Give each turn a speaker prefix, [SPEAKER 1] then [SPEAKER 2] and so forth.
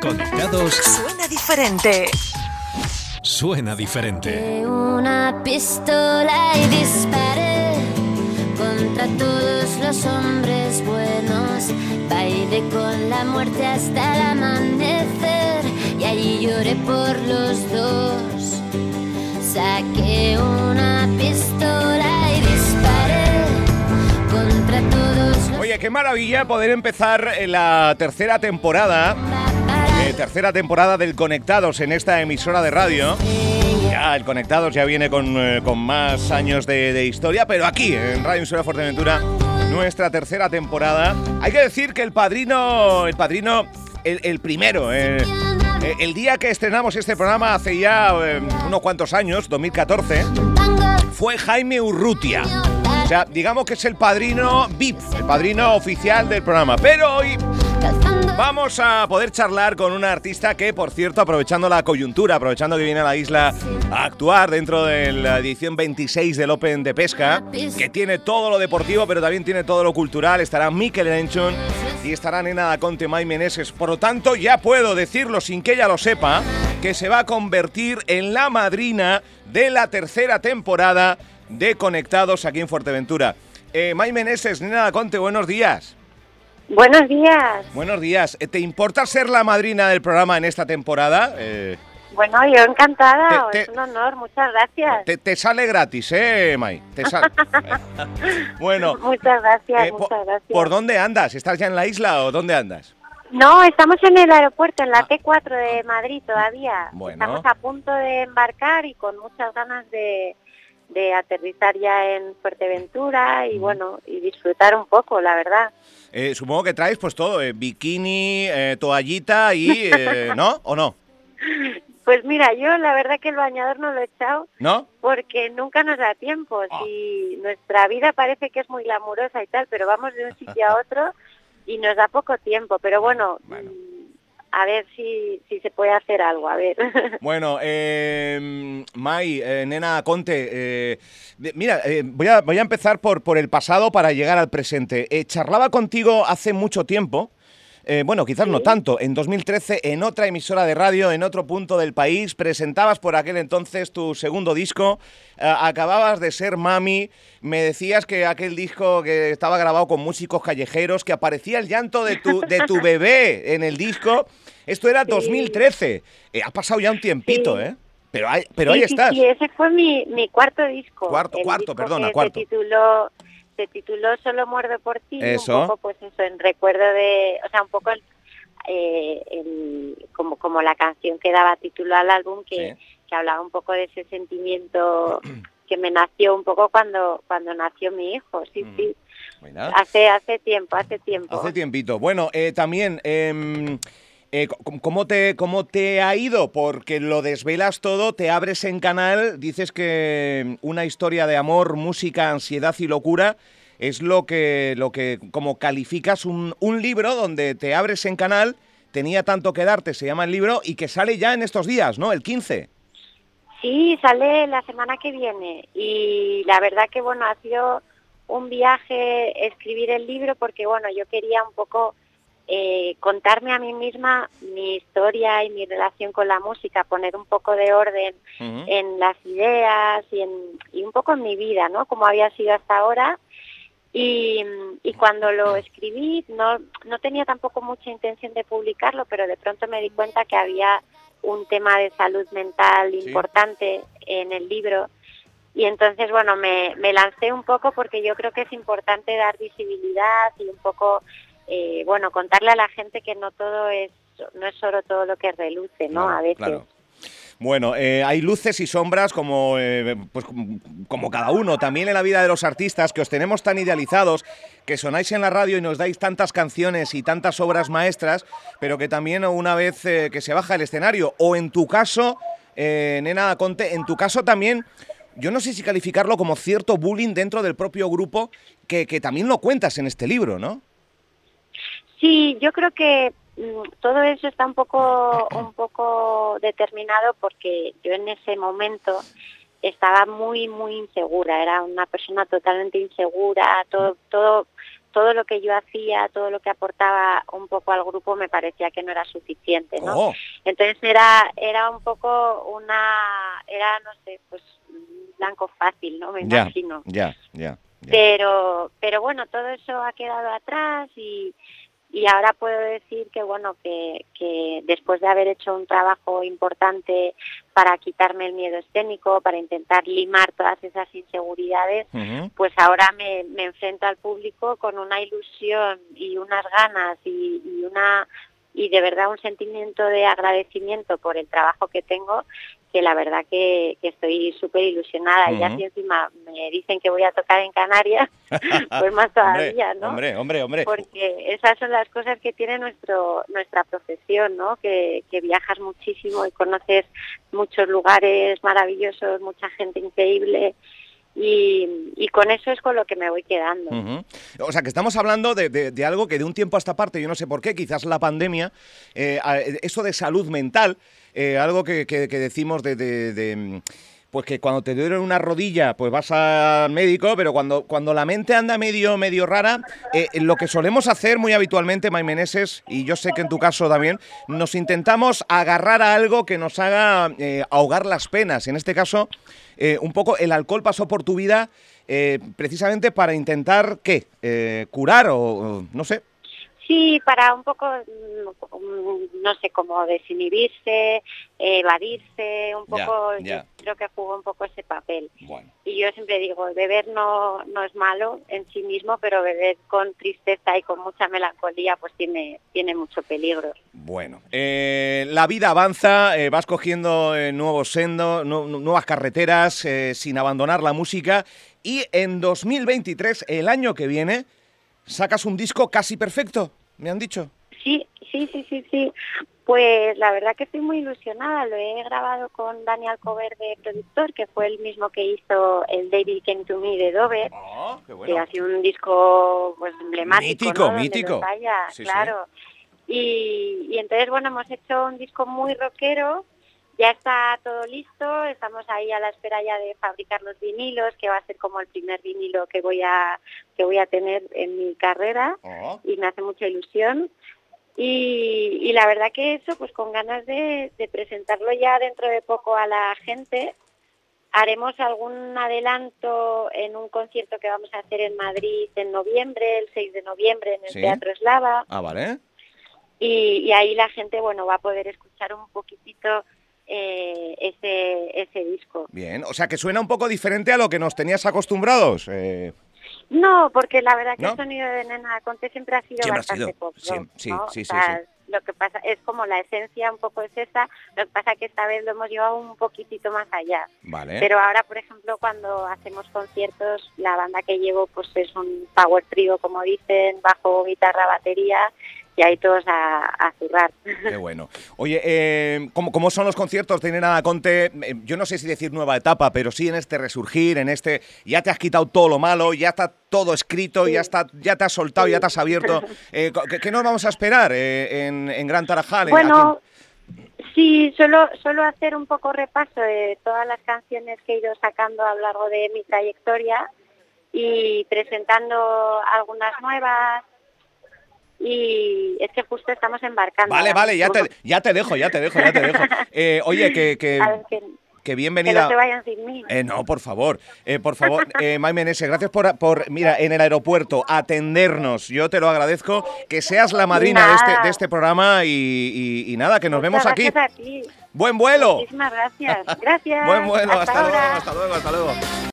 [SPEAKER 1] Conectados.
[SPEAKER 2] Suena diferente.
[SPEAKER 1] Suena diferente.
[SPEAKER 3] Una pistola y disparé contra todos los hombres buenos. Bailé con la muerte hasta el amanecer y allí lloré por los dos. Saqué una pistola y disparé contra todos los
[SPEAKER 4] Oye, qué maravilla poder empezar eh, la tercera temporada, eh, tercera temporada del Conectados en esta emisora de radio. Ya, el Conectados ya viene con, eh, con más años de, de historia, pero aquí, en Radio Emisora Fuerteventura, nuestra tercera temporada. Hay que decir que el padrino, el padrino, el, el primero, eh, eh, el día que estrenamos este programa hace ya eh, unos cuantos años, 2014, fue Jaime Urrutia. O sea, digamos que es el padrino VIP, el padrino oficial del programa. Pero hoy vamos a poder charlar con una artista que, por cierto, aprovechando la coyuntura, aprovechando que viene a la isla a actuar dentro de la edición 26 del Open de Pesca, que tiene todo lo deportivo, pero también tiene todo lo cultural, estará Mikel Enchon y estará Nena Daconte May Meneses. Por lo tanto, ya puedo decirlo sin que ella lo sepa, que se va a convertir en la madrina de la tercera temporada de Conectados aquí en Fuerteventura. Eh, May Meneses, Nena Daconte, buenos días.
[SPEAKER 5] Buenos días.
[SPEAKER 4] Buenos días. ¿Te importa ser la madrina del programa en esta temporada? Eh,
[SPEAKER 5] Bueno, yo encantada,
[SPEAKER 4] Te-
[SPEAKER 5] es un honor, muchas gracias.
[SPEAKER 4] te, te sale gratis, ¿eh, May? Te sale. bueno,
[SPEAKER 5] Muchas gracias,
[SPEAKER 4] eh,
[SPEAKER 5] muchas gracias.
[SPEAKER 4] ¿por dónde andas? ¿Estás ya en la isla o dónde andas?
[SPEAKER 5] No, estamos en el aeropuerto, en la T4 de Madrid todavía.
[SPEAKER 4] Ah. Bueno.
[SPEAKER 5] Estamos a punto de embarcar y con muchas ganas de, de aterrizar ya en Fuerteventura y bueno, y disfrutar un poco, la verdad.
[SPEAKER 4] Eh, supongo que traes pues todo, eh, bikini, eh, toallita y... eh, ¿No? ¿O no?
[SPEAKER 5] Pues mira, yo la verdad que el bañador no lo he echado
[SPEAKER 4] ¿No?
[SPEAKER 5] porque nunca nos da tiempo. Si nuestra vida parece que es muy glamurosa y tal, pero vamos de un sitio a otro y nos da poco tiempo. Pero bueno,
[SPEAKER 4] Bueno.
[SPEAKER 5] A ver si, si se puede hacer algo, a ver.
[SPEAKER 4] Bueno, eh, May, eh, Nena Conte, eh, mira, eh, voy, a, voy a empezar por, por el pasado para llegar al presente. Eh, charlaba contigo hace mucho tiempo, eh, bueno, quizás no tanto, en 2013 en otra emisora de radio, en otro punto del país, presentabas por aquel entonces tu segundo disco, eh, acababas de ser mami, me decías que aquel disco que estaba grabado con músicos callejeros, que aparecía el llanto de tu, de tu bebé en el disco. Esto era 2013. Eh, ha pasado ya un tiempito,
[SPEAKER 5] Sí.
[SPEAKER 4] ¿eh? Pero pero
[SPEAKER 5] Sí,
[SPEAKER 4] ahí estás.
[SPEAKER 5] Sí, ese fue mi, mi cuarto disco.
[SPEAKER 4] Cuarto,
[SPEAKER 5] El
[SPEAKER 4] cuarto,
[SPEAKER 5] disco
[SPEAKER 4] perdona,
[SPEAKER 5] que
[SPEAKER 4] cuarto.
[SPEAKER 5] Se tituló, se tituló Solo muerdo por ti.
[SPEAKER 4] Eso.
[SPEAKER 5] Un poco, pues eso, en recuerdo de, o sea, un poco el, eh, el- como, como la canción que daba título al álbum, que,
[SPEAKER 4] Sí.
[SPEAKER 5] que hablaba un poco de ese sentimiento que me nació un poco cuando, cuando nació mi hijo. Sí,
[SPEAKER 4] Mm.
[SPEAKER 5] sí. Hace, hace tiempo, hace tiempo.
[SPEAKER 4] Hace tiempito. Bueno, eh, también, em, eh, ¿cómo, te, ¿cómo te ha ido? Porque lo desvelas todo, te abres en canal, dices que em, una historia de amor, música, ansiedad y locura es lo que, lo que como calificas un, un libro donde te abres en canal, tenía tanto que darte, se llama el libro, y que sale ya en estos días, ¿no? El 15.
[SPEAKER 5] Sí, sale la semana que viene y la verdad que bueno, ha sido un viaje escribir el libro porque bueno, yo quería un poco eh, contarme a mí misma mi historia y mi relación con la música, poner un poco de orden en las ideas y, en, y un poco en mi vida, ¿no? Como había sido hasta ahora. Y, y cuando lo escribí no, no tenía tampoco mucha intención de publicarlo, pero de pronto me di cuenta que había un tema de salud mental
[SPEAKER 4] Sí.
[SPEAKER 5] importante en el libro. Y entonces, bueno, me, me lancé un poco porque yo creo que es importante dar visibilidad y un poco, eh, bueno, contarle a la gente que no todo es, no es solo todo lo que reluce, ¿no?
[SPEAKER 4] No,
[SPEAKER 5] a veces.
[SPEAKER 4] claro. Bueno, eh, hay luces y sombras como, eh, pues, como- cada uno. También en la vida de los artistas, que os tenemos tan idealizados, que sonáis en la radio y nos dais tantas canciones y tantas obras maestras, pero que también una vez eh, que se baja el escenario, o en tu caso, Nena Conte, en tu caso también, yo no sé si calificarlo como cierto bullying dentro del propio grupo, que, que también lo cuentas en este libro, ¿no?
[SPEAKER 5] Sí, yo creo que mm, todo eso está un poco, un poco determinado porque yo en ese momento estaba muy, muy insegura. Era una persona totalmente insegura. Todo, todo todo lo que yo hacía, todo lo que aportaba un poco al grupo me parecía que no era suficiente, ¿no?
[SPEAKER 4] Oh.
[SPEAKER 5] Entonces era era un poco una era no sé, pues blanco fácil, ¿no? Me imagino.
[SPEAKER 4] ya, ya. ya.
[SPEAKER 5] Pero pero bueno, todo eso ha quedado atrás y y ahora puedo decir que bueno que, que después de haber hecho un trabajo importante para quitarme el miedo escénico, para intentar limar todas esas inseguridades, pues ahora me, me enfrento al público con una ilusión y unas ganas y, y una y de verdad un sentimiento de agradecimiento por el trabajo que tengo que la verdad que, que estoy súper ilusionada y
[SPEAKER 4] Ujú.
[SPEAKER 5] así encima me dicen que voy a tocar en Canarias pues más todavía
[SPEAKER 4] hombre,
[SPEAKER 5] no
[SPEAKER 4] Hombre, hombre, hombre.
[SPEAKER 5] porque esas son las cosas que tiene nuestro nuestra profesión, ¿no? Que, que viajas muchísimo y conoces muchos lugares maravillosos, mucha gente increíble y, con eso es con lo que me voy quedando.
[SPEAKER 4] O sea, que estamos hablando de, de- algo que de un tiempo a esta parte, yo no sé por qué, quizás la pandemia, eh, eso de salud mental, eh, algo que, que- que decimos de, de- Pues que cuando te duele una rodilla, pues vas al médico, pero cuando, cuando la mente anda medio, medio rara, eh, lo que solemos hacer muy habitualmente, Maimeneses, y yo sé que en tu caso también, nos intentamos agarrar a algo que nos haga eh, ahogar las penas. En este caso, eh, un poco el alcohol pasó por tu vida precisamente para intentar, ¿qué? Curar o no sé.
[SPEAKER 5] Sí, para un poco, mm, no sé, como desinhibirse, evadirse, un poco, yo creo que jugó un poco ese papel.
[SPEAKER 4] Bueno.
[SPEAKER 5] Y yo siempre digo, beber no, no es malo en sí mismo, pero beber con tristeza y con mucha melancolía pues tiene, tiene mucho peligro.
[SPEAKER 4] Bueno, eh, la vida avanza, eh, vas cogiendo eh, nuevos sendos, nu- nu- nuevas carreteras, eh, sin abandonar la música. Y en 2023, el año que viene, sacas un disco casi perfecto, me han dicho.
[SPEAKER 5] Sí, sí, sí, sí, sí. Pues la verdad que estoy muy ilusionada. Lo he grabado con Dani Alcover de productor, que fue el mismo que hizo el David Came to Me de Dover.
[SPEAKER 4] Oh, qué
[SPEAKER 5] que ha sido un disco pues emblemático
[SPEAKER 4] Mítico, mítico. Sí, sí.
[SPEAKER 5] claro Y, y entonces bueno hemos hecho un disco muy rockero ya está todo listo estamos ahí a la espera ya de fabricar los vinilos que va a ser como el primer vinilo que voy a que voy a tener en mi carrera
[SPEAKER 4] Oh,
[SPEAKER 5] y me hace mucha ilusión y, y la verdad que eso pues con ganas de, de presentarlo ya dentro de poco a la gente haremos algún adelanto en un concierto que vamos a hacer en Madrid en noviembre el 6 de noviembre en el
[SPEAKER 4] Sí.
[SPEAKER 5] Teatro Eslava
[SPEAKER 4] Ah, vale.
[SPEAKER 5] y, y ahí la gente bueno va a poder escuchar un poquitito eh, ese ese disco
[SPEAKER 4] Bien, o sea que suena un poco diferente a lo que nos tenías acostumbrados. eh,
[SPEAKER 5] No, porque la verdad que el sonido de Nena Conte siempre ha sido
[SPEAKER 4] Siempre ha
[SPEAKER 5] bastante
[SPEAKER 4] sido,
[SPEAKER 5] pop,
[SPEAKER 4] sí,
[SPEAKER 5] rock,
[SPEAKER 4] sí,
[SPEAKER 5] ¿no?
[SPEAKER 4] sí,
[SPEAKER 5] O
[SPEAKER 4] sí, sí.
[SPEAKER 5] Lo que pasa es como la esencia un poco es esa, lo que pasa que esta vez lo hemos llevado un poquitito más allá.
[SPEAKER 4] vale.
[SPEAKER 5] Pero ahora, por ejemplo, cuando hacemos conciertos, la banda que llevo pues es un power trio, como dicen, bajo, guitarra, batería, y ahí todos a, a zurrar.
[SPEAKER 4] Qué bueno. Oye, eh, ¿cómo, cómo son los conciertos de Nena Conte? Eh, Yo no sé si decir nueva etapa, pero sí en este resurgir, en este... Ya te has quitado todo lo malo, ya está todo escrito, ya está, ya te has soltado, ya te has abierto. Eh, ¿qué, qué nos vamos a esperar eh, en, en Gran Tarajal? en-
[SPEAKER 5] Bueno, sí, solo, solo hacer un poco repaso de todas las canciones que he ido sacando a lo largo de mi trayectoria y presentando algunas nuevas. Y es que justo estamos embarcando.
[SPEAKER 4] Vale, vale, ya te, ya te dejo, ya te dejo, ya te dejo. Eh, oye, que, que,
[SPEAKER 5] A ver, que,
[SPEAKER 4] que
[SPEAKER 5] que
[SPEAKER 4] bienvenida...
[SPEAKER 5] no se vayan sin mí.
[SPEAKER 4] Eh, no, por favor, eh, por favor, eh, May Meneses, gracias por, por, mira, en el aeropuerto, atendernos. Yo te lo agradezco, que seas la madrina de este, de este programa y, y- y nada, que nos vemos aquí.
[SPEAKER 5] gracias a ti.
[SPEAKER 4] ¡Buen vuelo!
[SPEAKER 5] Muchísimas gracias. Gracias.
[SPEAKER 4] Buen vuelo, hasta, luego, hasta luego, hasta luego.